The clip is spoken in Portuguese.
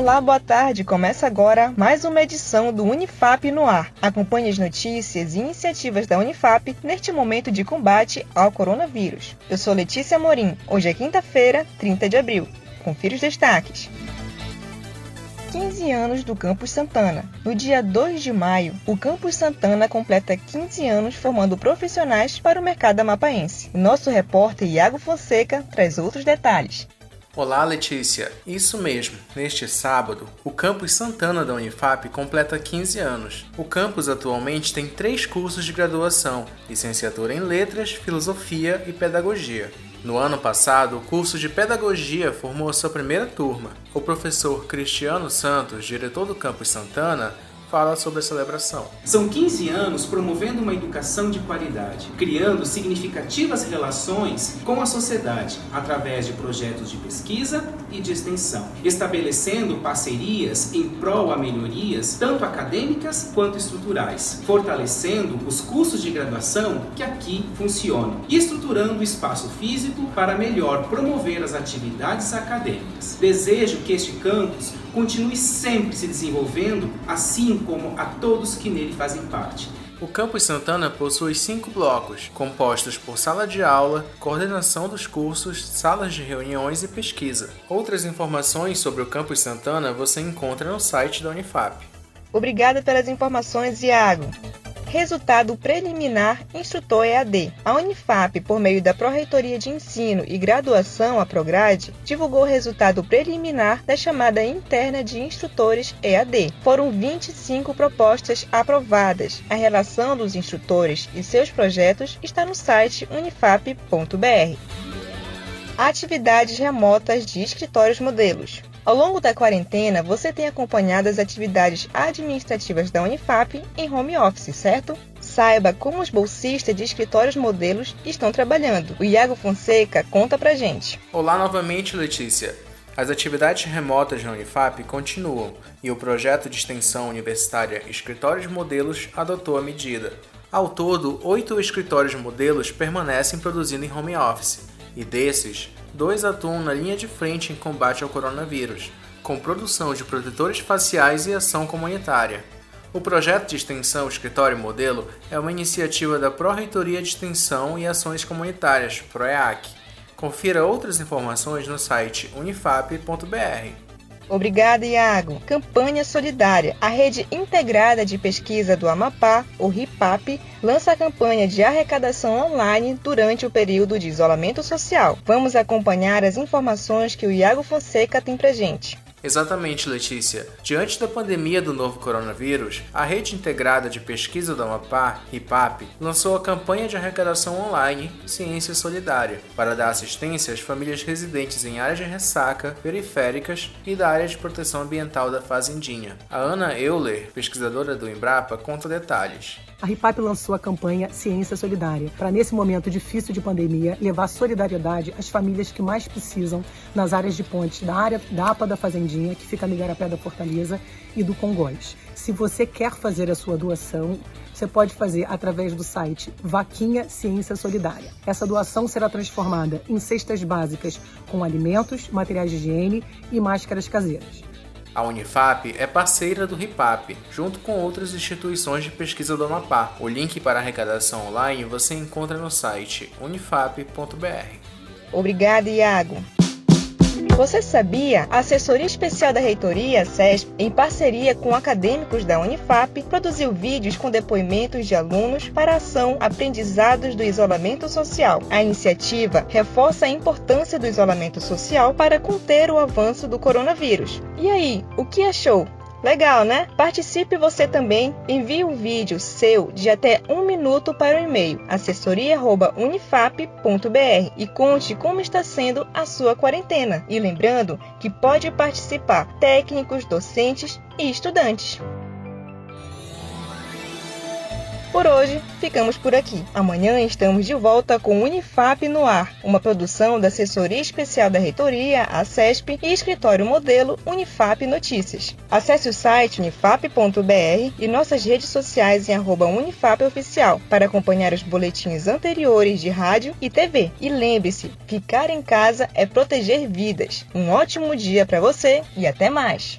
Olá, boa tarde. Começa agora mais uma edição do Unifap no ar. Acompanhe as notícias e iniciativas da Unifap neste momento de combate ao coronavírus. Eu sou Letícia Morim. Hoje é quinta-feira, 30 de abril. Confira os destaques. 15 anos do Campus Santana. No dia 2 de maio, o Campus Santana completa 15 anos formando profissionais para o mercado amapaense. Nosso repórter Iago Fonseca traz outros detalhes. Olá, Letícia. Isso mesmo. Neste sábado, o campus Santana da Unifap completa 15 anos. O campus atualmente tem três cursos de graduação: licenciatura em Letras, Filosofia e Pedagogia. No ano passado, o curso de Pedagogia formou sua primeira turma. O professor Cristiano Santos, diretor do campus Santana, fala sobre a celebração. São 15 anos promovendo uma educação de qualidade, criando significativas relações com a sociedade através de projetos de pesquisa e de extensão, estabelecendo parcerias em prol a melhorias tanto acadêmicas quanto estruturais, fortalecendo os cursos de graduação que aqui funcionam e estruturando o espaço físico para melhor promover as atividades acadêmicas. Desejo que este campus continue sempre se desenvolvendo, assim como a todos que nele fazem parte. O Campus Santana possui cinco blocos, compostos por sala de aula, coordenação dos cursos, salas de reuniões e pesquisa. Outras informações sobre o Campus Santana você encontra no site da Unifap. Obrigada pelas informações, Iago. Resultado preliminar instrutor EAD. A Unifap, por meio da Pró-Reitoria de Ensino e Graduação, a Prograde, divulgou o resultado preliminar da chamada interna de instrutores EAD. Foram 25 propostas aprovadas. A relação dos instrutores e seus projetos está no site unifap.br. Atividades remotas de escritórios modelos. Ao longo da quarentena, você tem acompanhado as atividades administrativas da Unifap em home office, certo? Saiba como os bolsistas de escritórios modelos estão trabalhando. O Iago Fonseca conta pra gente. Olá novamente, Letícia. As atividades remotas na Unifap continuam e o projeto de extensão universitária Escritórios Modelos adotou a medida. Ao todo, oito escritórios modelos permanecem produzindo em home office, e desses, dois atuam na linha de frente em combate ao coronavírus, com produção de protetores faciais e ação comunitária. O projeto de extensão Escritório Modelo é uma iniciativa da Pró-Reitoria de Extensão e Ações Comunitárias, PROEAC. Confira outras informações no site unifap.br. Obrigada, Iago. Campanha Solidária. A Rede Integrada de Pesquisa do Amapá, o RIPAP, lança a campanha de arrecadação online durante o período de isolamento social. Vamos acompanhar as informações que o Iago Fonseca tem pra gente. Exatamente, Letícia. Diante da pandemia do novo coronavírus, a Rede Integrada de Pesquisa do Amapá, RIPAP, lançou a campanha de arrecadação online Ciência Solidária para dar assistência às famílias residentes em áreas de ressaca, periféricas e da área de proteção ambiental da Fazendinha. A Ana Euler, pesquisadora do Embrapa, conta detalhes a RIPAP lançou a campanha Ciência Solidária, para nesse momento difícil de pandemia, levar solidariedade às famílias que mais precisam nas áreas de pontes da área da APA da Fazendinha, que fica no Igarapé da Fortaleza, e do Congóis. Se você quer fazer a sua doação, você pode fazer através do site Vaquinha Ciência Solidária. Essa doação será transformada em cestas básicas com alimentos, materiais de higiene e máscaras caseiras. A Unifap é parceira do RIPAP, junto com outras instituições de pesquisa do Amapá. O link para a arrecadação online você encontra no site unifap.br. Obrigada, Iago. Você sabia? A Assessoria Especial da Reitoria, SESP, em parceria com acadêmicos da Unifap, produziu vídeos com depoimentos de alunos para a ação Aprendizados do Isolamento Social. A iniciativa reforça a importância do isolamento social para conter o avanço do coronavírus. E aí, o que achou? Legal, né? Participe você também. Envie um vídeo seu de até um minuto para o e-mail assessoria.unifap.br e conte como está sendo a sua quarentena. E lembrando que pode participar técnicos, docentes e estudantes. Por hoje, ficamos por aqui. Amanhã estamos de volta com Unifap no ar, uma produção da Assessoria Especial da Reitoria, a CESP e Escritório Modelo Unifap Notícias. Acesse o site unifap.br e nossas redes sociais em arroba para acompanhar os boletins anteriores de rádio e TV. E lembre-se, ficar em casa é proteger vidas. Um ótimo dia para você e até mais!